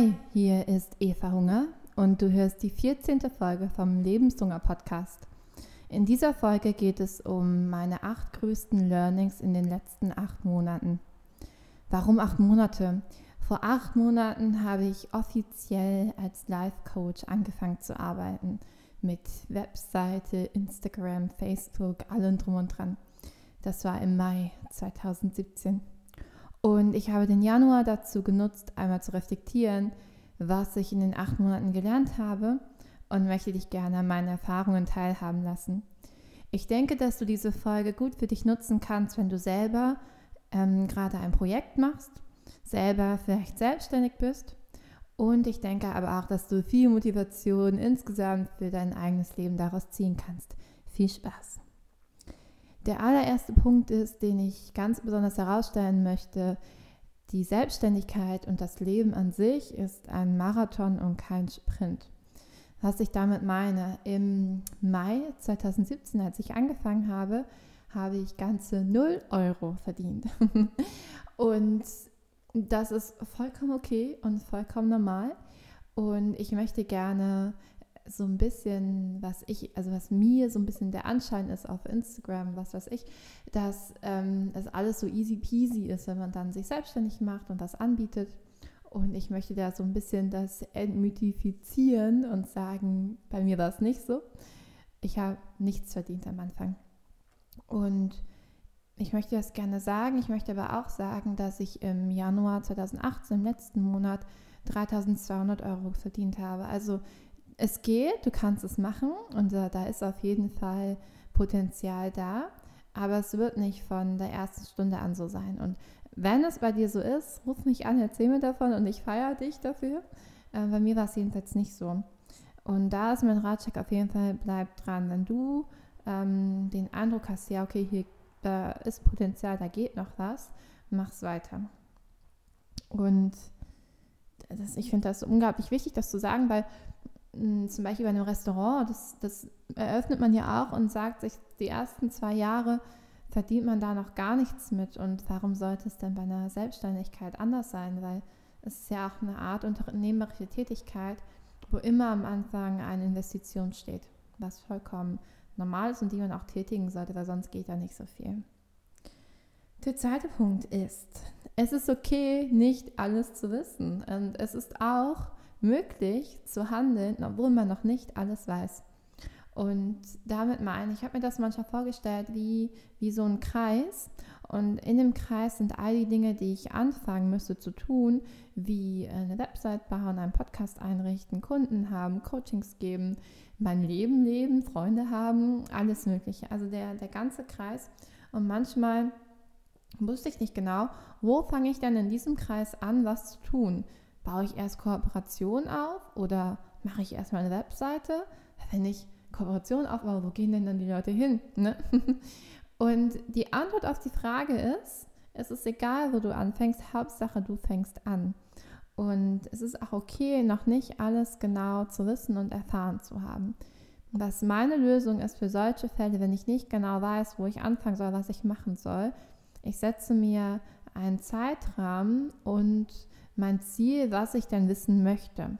Hi, hier ist Eva Hunger und du hörst die 14. Folge vom Lebenshunger Podcast. In dieser Folge geht es um meine acht größten Learnings in den letzten acht Monaten. Warum acht Monate? Vor acht Monaten habe ich offiziell als Life Coach angefangen zu arbeiten. Mit Webseite, Instagram, Facebook, allem drum und dran. Das war im Mai 2017. Und ich habe den Januar dazu genutzt, einmal zu reflektieren, was ich in den acht Monaten gelernt habe und möchte dich gerne an meinen Erfahrungen teilhaben lassen. Ich denke, dass du diese Folge gut für dich nutzen kannst, wenn du selber ähm, gerade ein Projekt machst, selber vielleicht selbstständig bist. Und ich denke aber auch, dass du viel Motivation insgesamt für dein eigenes Leben daraus ziehen kannst. Viel Spaß! Der allererste Punkt ist, den ich ganz besonders herausstellen möchte, die Selbstständigkeit und das Leben an sich ist ein Marathon und kein Sprint. Was ich damit meine, im Mai 2017, als ich angefangen habe, habe ich ganze 0 Euro verdient. und das ist vollkommen okay und vollkommen normal. Und ich möchte gerne so ein bisschen, was ich, also was mir so ein bisschen der Anschein ist auf Instagram, was weiß ich, dass ähm, es alles so easy peasy ist, wenn man dann sich selbstständig macht und das anbietet. Und ich möchte da so ein bisschen das entmythifizieren und sagen, bei mir war es nicht so. Ich habe nichts verdient am Anfang. Und ich möchte das gerne sagen. Ich möchte aber auch sagen, dass ich im Januar 2018, im letzten Monat, 3200 Euro verdient habe. Also es geht, du kannst es machen und da, da ist auf jeden Fall Potenzial da, aber es wird nicht von der ersten Stunde an so sein. Und wenn es bei dir so ist, ruf mich an, erzähl mir davon und ich feiere dich dafür. Äh, bei mir war es jedenfalls nicht so. Und da ist mein Ratschlag auf jeden Fall, bleib dran. Wenn du ähm, den Eindruck hast, ja, okay, hier da ist Potenzial, da geht noch was, mach's weiter. Und das, ich finde das unglaublich wichtig, das zu sagen, weil zum Beispiel bei einem Restaurant, das, das eröffnet man ja auch und sagt sich, die ersten zwei Jahre verdient man da noch gar nichts mit. Und warum sollte es denn bei einer Selbstständigkeit anders sein? Weil es ist ja auch eine Art unternehmerische Tätigkeit, wo immer am Anfang eine Investition steht, was vollkommen normal ist und die man auch tätigen sollte, weil sonst geht da nicht so viel. Der zweite Punkt ist, es ist okay, nicht alles zu wissen. Und es ist auch möglich zu handeln, obwohl man noch nicht alles weiß. Und damit meine ich, habe mir das manchmal vorgestellt wie, wie so ein Kreis. Und in dem Kreis sind all die Dinge, die ich anfangen müsste zu tun, wie eine Website bauen, einen Podcast einrichten, Kunden haben, Coachings geben, mein Leben leben, Freunde haben, alles Mögliche. Also der, der ganze Kreis. Und manchmal wusste ich nicht genau, wo fange ich denn in diesem Kreis an, was zu tun baue ich erst Kooperation auf oder mache ich erstmal eine Webseite? Wenn ich Kooperation aufbaue, wo gehen denn dann die Leute hin? Ne? Und die Antwort auf die Frage ist, es ist egal, wo du anfängst, Hauptsache du fängst an. Und es ist auch okay, noch nicht alles genau zu wissen und erfahren zu haben. Was meine Lösung ist für solche Fälle, wenn ich nicht genau weiß, wo ich anfangen soll, was ich machen soll, ich setze mir einen Zeitrahmen und mein Ziel, was ich dann wissen möchte.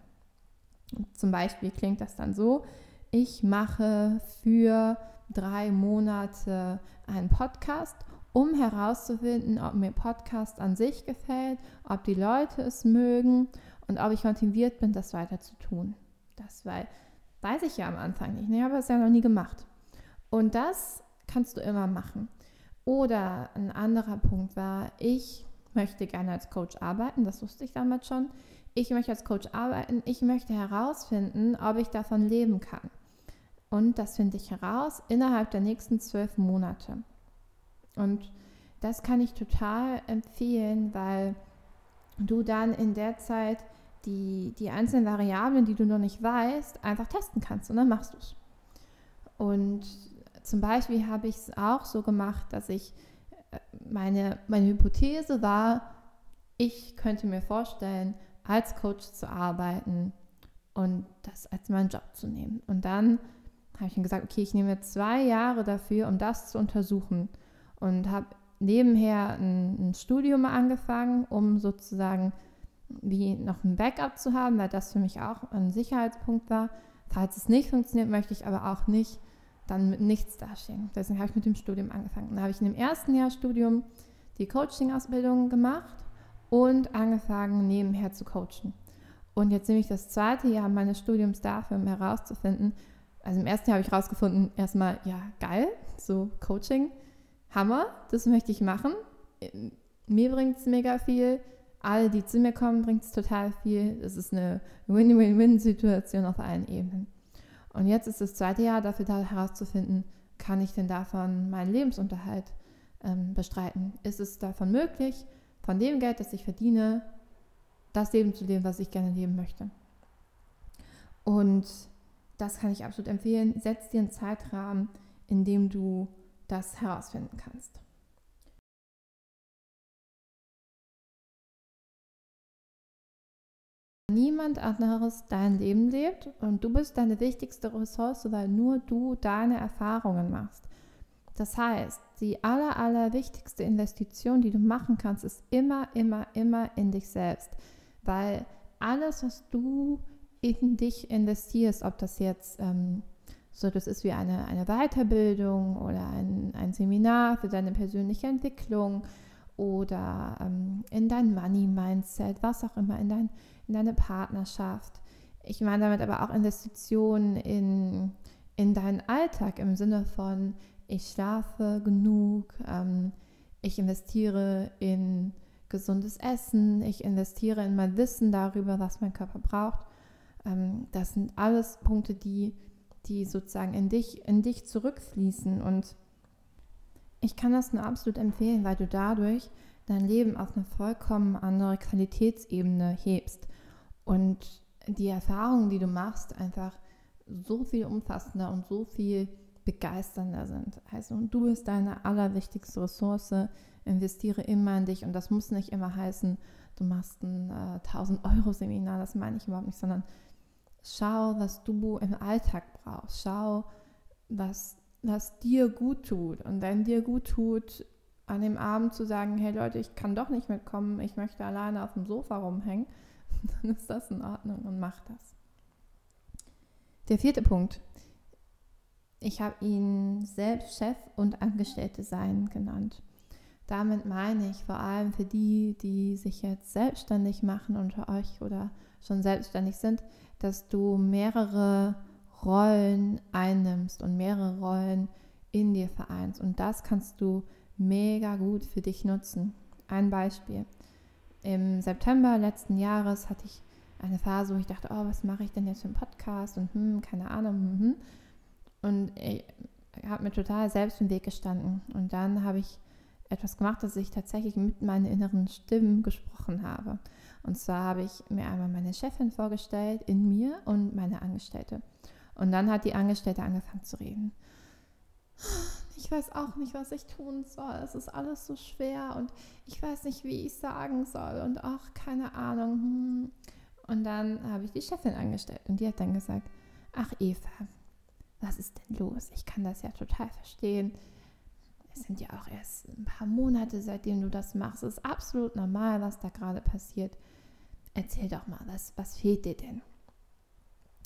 Zum Beispiel klingt das dann so, ich mache für drei Monate einen Podcast, um herauszufinden, ob mir Podcast an sich gefällt, ob die Leute es mögen und ob ich motiviert bin, das weiter zu tun. Das weil, weiß ich ja am Anfang nicht. Ich habe es ja noch nie gemacht. Und das kannst du immer machen. Oder ein anderer Punkt war, ich möchte gerne als Coach arbeiten, das wusste ich damals schon. Ich möchte als Coach arbeiten, ich möchte herausfinden, ob ich davon leben kann. Und das finde ich heraus innerhalb der nächsten zwölf Monate. Und das kann ich total empfehlen, weil du dann in der Zeit die, die einzelnen Variablen, die du noch nicht weißt, einfach testen kannst und dann machst du es. Und zum Beispiel habe ich es auch so gemacht, dass ich meine, meine Hypothese war, ich könnte mir vorstellen, als Coach zu arbeiten und das als meinen Job zu nehmen. Und dann habe ich ihm gesagt, okay, ich nehme zwei Jahre dafür, um das zu untersuchen und habe nebenher ein, ein Studium angefangen, um sozusagen wie noch ein Backup zu haben, weil das für mich auch ein Sicherheitspunkt war. Falls es nicht funktioniert, möchte ich aber auch nicht dann mit nichts dastehen. Deswegen habe ich mit dem Studium angefangen. Dann habe ich in dem ersten Jahr Studium die Coaching-Ausbildung gemacht und angefangen, nebenher zu coachen. Und jetzt nehme ich das zweite Jahr meines Studiums dafür, um herauszufinden, also im ersten Jahr habe ich herausgefunden, erstmal, ja, geil, so Coaching, Hammer, das möchte ich machen. Mir bringt es mega viel. Alle, die zu mir kommen, bringt es total viel. Es ist eine Win-Win-Win-Situation auf allen Ebenen. Und jetzt ist das zweite Jahr dafür da herauszufinden, kann ich denn davon meinen Lebensunterhalt ähm, bestreiten? Ist es davon möglich, von dem Geld, das ich verdiene, das Leben zu leben, was ich gerne leben möchte? Und das kann ich absolut empfehlen. Setz dir einen Zeitrahmen, in dem du das herausfinden kannst. Niemand anderes dein Leben lebt und du bist deine wichtigste Ressource, weil nur du deine Erfahrungen machst. Das heißt, die aller, aller wichtigste Investition, die du machen kannst, ist immer, immer, immer in dich selbst. Weil alles, was du in dich investierst, ob das jetzt ähm, so das ist wie eine, eine Weiterbildung oder ein, ein Seminar für deine persönliche Entwicklung oder ähm, in dein Money-Mindset, was auch immer, in, dein, in deine Partnerschaft. Ich meine damit aber auch Investitionen in, in deinen Alltag im Sinne von, ich schlafe genug, ähm, ich investiere in gesundes Essen, ich investiere in mein Wissen darüber, was mein Körper braucht. Ähm, das sind alles Punkte, die die sozusagen in dich, in dich zurückfließen. Und ich kann das nur absolut empfehlen, weil du dadurch dein Leben auf eine vollkommen andere Qualitätsebene hebst. Und die Erfahrungen, die du machst, einfach so viel umfassender und so viel begeisternder sind. Also du bist deine allerwichtigste Ressource, investiere immer in dich und das muss nicht immer heißen, du machst ein äh, 1000 Euro Seminar, das meine ich überhaupt nicht, sondern Schau, was du im Alltag brauchst. Schau, was, was dir gut tut. Und wenn dir gut tut, an dem Abend zu sagen, hey Leute, ich kann doch nicht mitkommen, ich möchte alleine auf dem Sofa rumhängen, dann ist das in Ordnung und mach das. Der vierte Punkt. Ich habe ihn selbst Chef und Angestellte sein genannt. Damit meine ich vor allem für die, die sich jetzt selbstständig machen unter euch oder schon selbstständig sind, dass du mehrere Rollen einnimmst und mehrere Rollen in dir vereinst. Und das kannst du mega gut für dich nutzen. Ein Beispiel. Im September letzten Jahres hatte ich eine Phase, wo ich dachte, oh, was mache ich denn jetzt für einen Podcast und hm, keine Ahnung. Hm, hm. Und ich habe mir total selbst im Weg gestanden. Und dann habe ich etwas gemacht, dass ich tatsächlich mit meinen inneren Stimmen gesprochen habe. Und zwar habe ich mir einmal meine Chefin vorgestellt in mir und meine Angestellte. Und dann hat die Angestellte angefangen zu reden. Ich weiß auch nicht, was ich tun soll. Es ist alles so schwer und ich weiß nicht, wie ich sagen soll. Und ach, keine Ahnung. Hm. Und dann habe ich die Chefin angestellt und die hat dann gesagt, ach Eva, was ist denn los? Ich kann das ja total verstehen. Es sind ja auch erst ein paar Monate, seitdem du das machst. Es ist absolut normal, was da gerade passiert erzähl doch mal, was, was fehlt dir denn?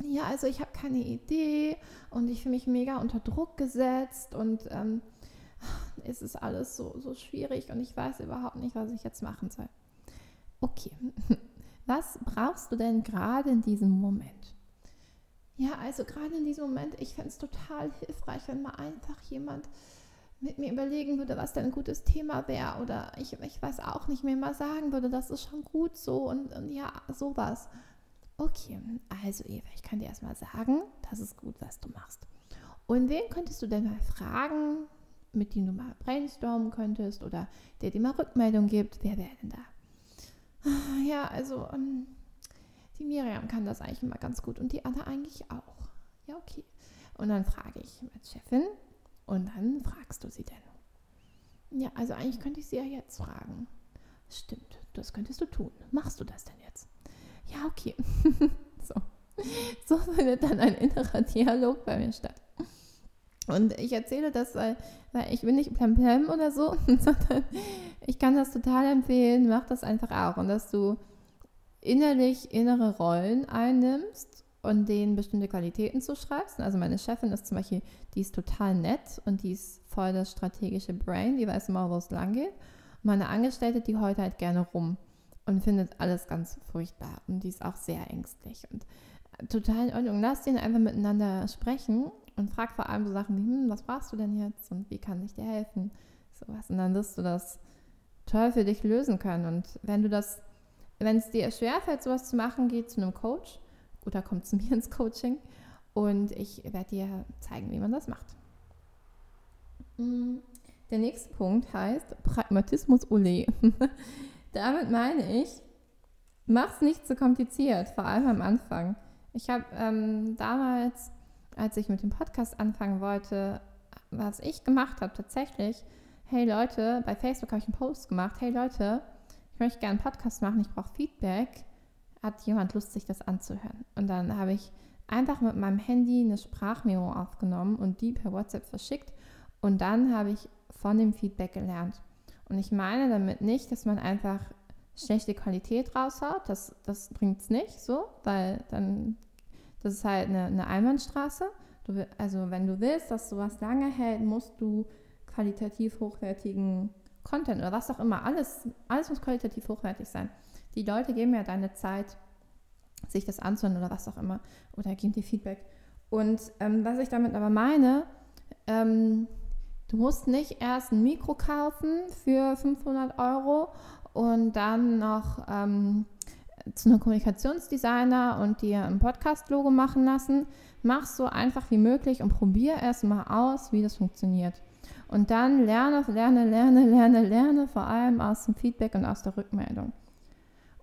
Ja, also ich habe keine Idee und ich fühle mich mega unter Druck gesetzt und ähm, es ist alles so, so schwierig und ich weiß überhaupt nicht, was ich jetzt machen soll. Okay, was brauchst du denn gerade in diesem Moment? Ja, also gerade in diesem Moment, ich fände es total hilfreich, wenn mal einfach jemand mit mir überlegen würde, was denn ein gutes Thema wäre oder ich, ich weiß auch nicht, mir mal sagen würde, das ist schon gut so und, und ja, sowas. Okay, also Eva, ich kann dir erstmal sagen, das ist gut, was du machst. Und wen könntest du denn mal fragen, mit dem du mal brainstormen könntest oder der dir mal Rückmeldung gibt? Wer wäre denn da? Ja, also ähm, die Miriam kann das eigentlich immer ganz gut und die Anna eigentlich auch. Ja, okay. Und dann frage ich als Chefin, und dann fragst du sie denn. Ja, also eigentlich könnte ich sie ja jetzt fragen. Stimmt, das könntest du tun. Machst du das denn jetzt? Ja, okay. so. so findet dann ein innerer Dialog bei mir statt. Und ich erzähle das, weil, weil ich bin nicht plemplem oder so, sondern ich kann das total empfehlen, mach das einfach auch. Und dass du innerlich innere Rollen einnimmst und denen bestimmte Qualitäten zuschreibst. Also meine Chefin ist zum Beispiel, die ist total nett und die ist voll das strategische Brain, die weiß immer, wo es lang geht. Meine Angestellte, die heult halt gerne rum und findet alles ganz furchtbar und die ist auch sehr ängstlich und äh, total in Ordnung. Lass den einfach miteinander sprechen und frag vor allem so Sachen wie, hm, was brauchst du denn jetzt und wie kann ich dir helfen? Sowas. Und dann wirst du das toll für dich lösen können. Und wenn du das, wenn es dir schwerfällt, sowas zu machen, geh zu einem Coach oder komm zu mir ins Coaching und ich werde dir zeigen, wie man das macht. Mm, der nächste Punkt heißt Pragmatismus Ole. Damit meine ich, mach's nicht zu kompliziert, vor allem am Anfang. Ich habe ähm, damals, als ich mit dem Podcast anfangen wollte, was ich gemacht habe tatsächlich, hey Leute, bei Facebook habe ich einen Post gemacht, hey Leute, ich möchte gerne einen Podcast machen, ich brauche Feedback. Hat jemand Lust, sich das anzuhören? Und dann habe ich einfach mit meinem Handy eine Sprachmemo aufgenommen und die per WhatsApp verschickt. Und dann habe ich von dem Feedback gelernt. Und ich meine damit nicht, dass man einfach schlechte Qualität raushaut. Das, das bringt es nicht so, weil dann, das ist halt eine, eine Einbahnstraße. Du, also wenn du willst, dass sowas lange hält, musst du qualitativ hochwertigen Content oder was auch immer. Alles, alles muss qualitativ hochwertig sein. Die Leute geben ja deine Zeit, sich das anzuhören oder was auch immer. Oder geben dir Feedback. Und ähm, was ich damit aber meine, ähm, du musst nicht erst ein Mikro kaufen für 500 Euro und dann noch ähm, zu einem Kommunikationsdesigner und dir ein Podcast-Logo machen lassen. Mach so einfach wie möglich und probier erst mal aus, wie das funktioniert. Und dann lerne, lerne, lerne, lerne, lerne, vor allem aus dem Feedback und aus der Rückmeldung.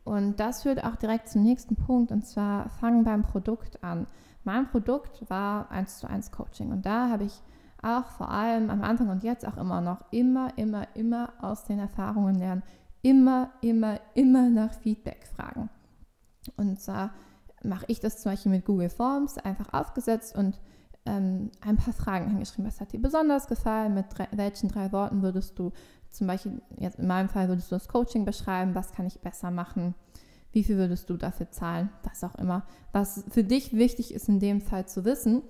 Und das führt auch direkt zum nächsten Punkt, und zwar fangen beim Produkt an. Mein Produkt war 1 zu 1 Coaching und da habe ich auch vor allem am Anfang und jetzt auch immer noch immer, immer, immer aus den Erfahrungen lernen. Immer, immer, immer nach Feedback fragen. Und zwar mache ich das zum Beispiel mit Google Forms einfach aufgesetzt und ähm, ein paar Fragen hingeschrieben. Was hat dir besonders gefallen? Mit drei, welchen drei Worten würdest du zum Beispiel, jetzt in meinem Fall würdest du das Coaching beschreiben, was kann ich besser machen? Wie viel würdest du dafür zahlen? Was auch immer. Was für dich wichtig ist in dem Fall zu wissen.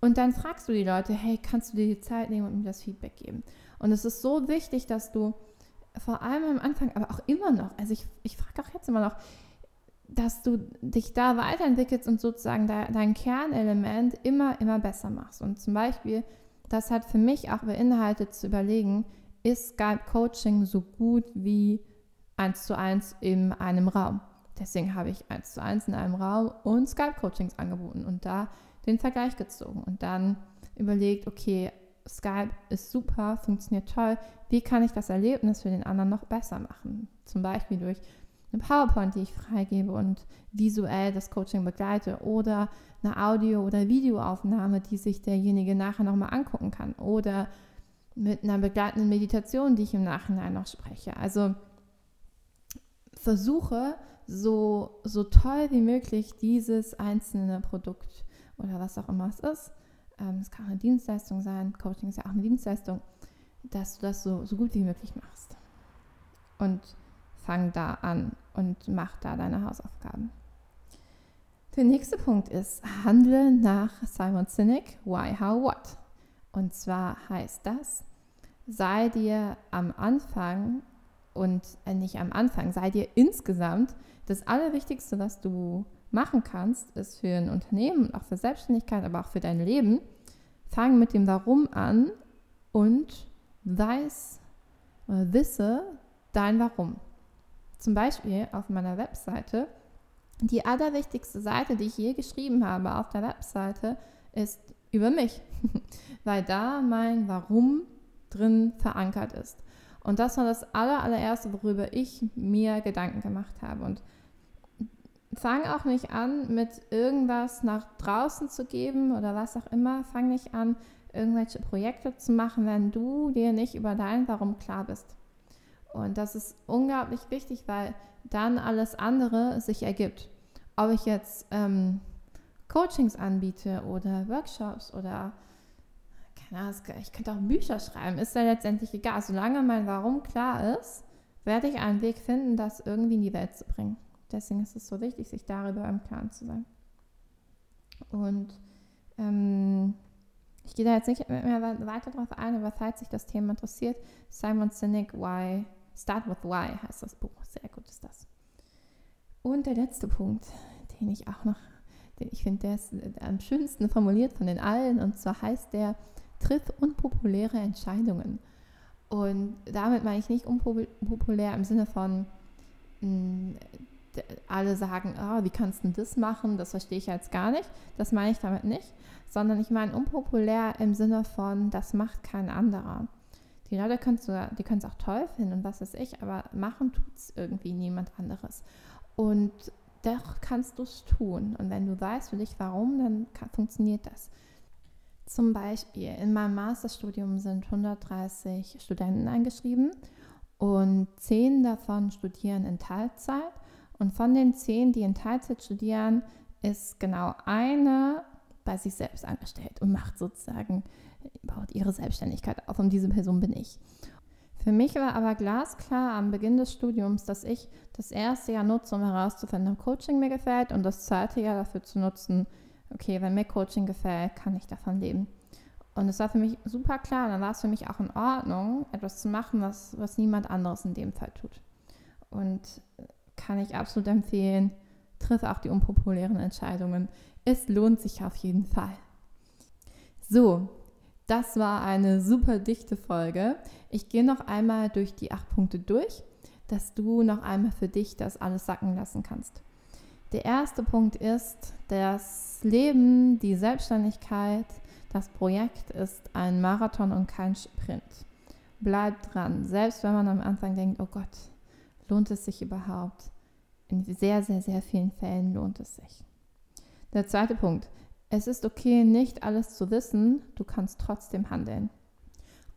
Und dann fragst du die Leute, hey, kannst du dir die Zeit nehmen und mir das Feedback geben? Und es ist so wichtig, dass du vor allem am Anfang, aber auch immer noch, also ich, ich frage auch jetzt immer noch, dass du dich da weiterentwickelst und sozusagen dein Kernelement immer, immer besser machst. Und zum Beispiel, das hat für mich auch beinhaltet zu überlegen, ist Skype Coaching so gut wie eins zu eins in einem Raum? Deswegen habe ich eins zu eins in einem Raum und Skype Coachings angeboten und da den Vergleich gezogen und dann überlegt, okay, Skype ist super, funktioniert toll. Wie kann ich das Erlebnis für den anderen noch besser machen? Zum Beispiel durch eine PowerPoint, die ich freigebe und visuell das Coaching begleite oder eine Audio- oder Videoaufnahme, die sich derjenige nachher nochmal angucken kann oder mit einer begleitenden Meditation, die ich im Nachhinein noch spreche. Also versuche so, so toll wie möglich dieses einzelne Produkt oder was auch immer es ist, ähm, es kann auch eine Dienstleistung sein, Coaching ist ja auch eine Dienstleistung, dass du das so, so gut wie möglich machst. Und fang da an und mach da deine Hausaufgaben. Der nächste Punkt ist, handle nach Simon Sinek, Why, How, What. Und zwar heißt das, sei dir am Anfang und äh, nicht am Anfang, sei dir insgesamt das Allerwichtigste, was du machen kannst, ist für ein Unternehmen, auch für Selbstständigkeit, aber auch für dein Leben, fang mit dem Warum an und weiß oder wisse dein Warum. Zum Beispiel auf meiner Webseite, die allerwichtigste Seite, die ich je geschrieben habe auf der Webseite, ist über mich, weil da mein Warum drin verankert ist. Und das war das aller, allererste, worüber ich mir Gedanken gemacht habe. Und fang auch nicht an, mit irgendwas nach draußen zu geben oder was auch immer. Fang nicht an, irgendwelche Projekte zu machen, wenn du dir nicht über dein Warum klar bist. Und das ist unglaublich wichtig, weil dann alles andere sich ergibt. Ob ich jetzt ähm, Coachings anbiete oder Workshops oder keine Ahnung, ich könnte auch Bücher schreiben, ist ja letztendlich egal. Solange mein Warum klar ist, werde ich einen Weg finden, das irgendwie in die Welt zu bringen. Deswegen ist es so wichtig, sich darüber im Klaren zu sein. Und ähm, ich gehe da jetzt nicht mehr weiter drauf ein, aber falls sich das Thema interessiert, Simon Sinek, Why, Start with Why heißt das Buch. Sehr gut ist das. Und der letzte Punkt, den ich auch noch, den ich finde, der ist am schönsten formuliert von den allen, und zwar heißt der, triff unpopuläre Entscheidungen. Und damit meine ich nicht unpopulär im Sinne von, mh, hm, alle sagen, oh, wie kannst du das machen? Das verstehe ich jetzt gar nicht. Das meine ich damit nicht, sondern ich meine unpopulär im Sinne von, das macht kein anderer. Die Leute können es auch toll finden und was weiß ich, aber machen tut es irgendwie niemand anderes. Und doch kannst du es tun. Und wenn du weißt für dich warum, dann kann, funktioniert das. Zum Beispiel in meinem Masterstudium sind 130 Studenten eingeschrieben und 10 davon studieren in Teilzeit. Und von den 10, die in Teilzeit studieren, ist genau eine bei sich selbst angestellt und macht sozusagen, baut ihre Selbstständigkeit auf. Und diese Person bin ich. Für mich war aber glasklar am Beginn des Studiums, dass ich das erste Jahr nutze, um herauszufinden, ob Coaching mir gefällt und das zweite Jahr dafür zu nutzen, okay, wenn mir Coaching gefällt, kann ich davon leben. Und es war für mich super klar, dann war es für mich auch in Ordnung, etwas zu machen, was, was niemand anderes in dem Fall tut. Und kann ich absolut empfehlen, triff auch die unpopulären Entscheidungen. Es lohnt sich auf jeden Fall. So, das war eine super dichte Folge. Ich gehe noch einmal durch die acht Punkte durch, dass du noch einmal für dich das alles sacken lassen kannst. Der erste Punkt ist, das Leben, die Selbstständigkeit, das Projekt ist ein Marathon und kein Sprint. Bleib dran, selbst wenn man am Anfang denkt, oh Gott, lohnt es sich überhaupt? In sehr, sehr, sehr vielen Fällen lohnt es sich. Der zweite Punkt, es ist okay, nicht alles zu wissen, du kannst trotzdem handeln.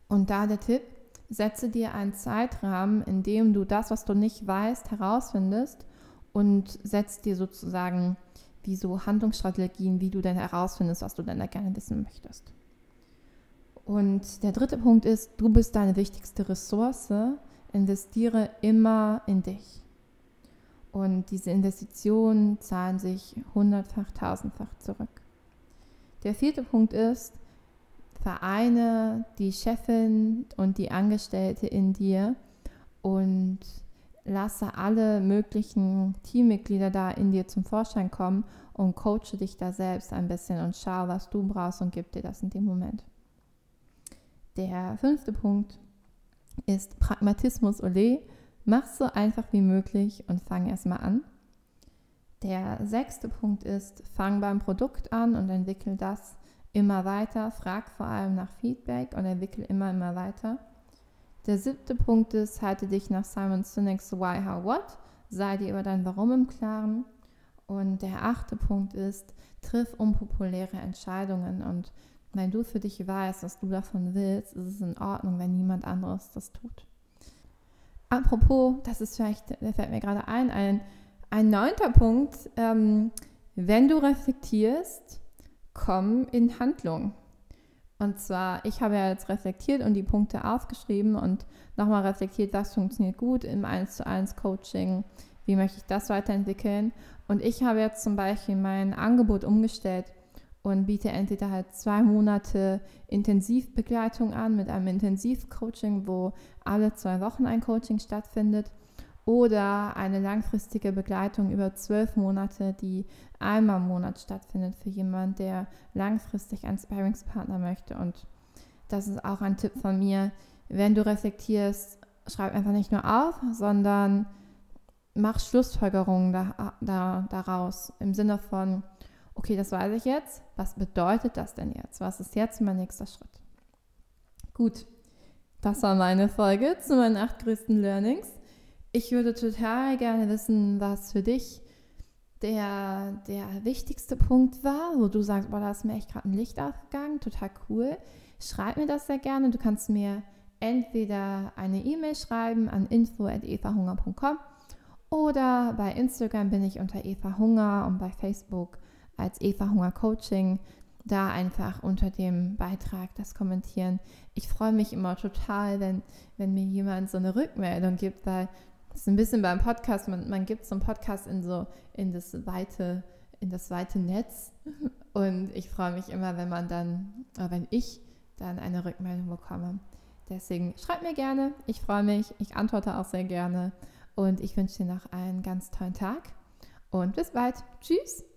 Und da der Tipp, setze dir einen Zeitrahmen, in dem du das, was du nicht weißt, herausfindest und setz dir sozusagen wie so Handlungsstrategien, wie du denn herausfindest, was du denn da gerne wissen möchtest. Und der dritte Punkt ist, du bist deine wichtigste Ressource, investiere immer in dich. Und diese Investitionen zahlen sich hundertfach, tausendfach zurück. Der vierte Punkt ist, vereine die Chefin und die Angestellte in dir und lasse alle möglichen Teammitglieder da in dir zum Vorschein kommen und coache dich da selbst ein bisschen und schau, was du brauchst und gib dir das in dem Moment. Der fünfte Punkt ist Pragmatismus Ole. Mach so einfach wie möglich und fang erstmal an. Der sechste Punkt ist, fang beim Produkt an und entwickel das immer weiter. Frag vor allem nach Feedback und entwickel immer, immer weiter. Der siebte Punkt ist, halte dich nach Simon Sinek's Why, How, What. Sei dir über dein Warum im Klaren. Und der achte Punkt ist, triff unpopuläre Entscheidungen. Und wenn du für dich weißt, was du davon willst, ist es in Ordnung, wenn niemand anderes das tut. Apropos, das ist vielleicht, der fällt mir gerade ein, ein ein neunter Punkt, ähm, wenn du reflektierst, komm in Handlung. Und zwar, ich habe ja jetzt reflektiert und die Punkte aufgeschrieben und nochmal reflektiert, was funktioniert gut im 1 zu 1 Coaching, wie möchte ich das weiterentwickeln. Und ich habe jetzt zum Beispiel mein Angebot umgestellt und biete entweder halt zwei Monate Intensivbegleitung an mit einem Intensivcoaching, wo alle zwei Wochen ein Coaching stattfindet oder eine langfristige Begleitung über zwölf Monate, die einmal im Monat stattfindet für jemanden, der langfristig einen Sparringspartner möchte. Und das ist auch ein Tipp von mir. Wenn du reflektierst, schreib einfach nicht nur auf, sondern mach Schlussfolgerungen da, da, daraus im Sinne von, okay, das weiß ich jetzt. Was bedeutet das denn jetzt? Was ist jetzt mein nächster Schritt? Gut, das war meine Folge zu meinen acht größten Learnings. Ich würde total gerne wissen, was für dich der, der wichtigste Punkt war, wo du sagst, boah, da ist mir echt gerade ein Licht aufgegangen, total cool. Schreib mir das sehr gerne. Du kannst mir entweder eine E-Mail schreiben an info.evahunger.com oder bei Instagram bin ich unter Eva Hunger und bei Facebook als Eva Hunger Coaching. Da einfach unter dem Beitrag das kommentieren. Ich freue mich immer total, wenn, wenn mir jemand so eine Rückmeldung gibt, weil Das ist ein bisschen beim Podcast, man, man gibt so einen Podcast in so in das weite, in das weite Netz. Und ich freue mich immer, wenn man dann, oder wenn ich dann eine Rückmeldung bekomme. Deswegen schreibt mir gerne, ich freue mich, ich antworte auch sehr gerne und ich wünsche dir noch einen ganz tollen Tag und bis bald. Tschüss!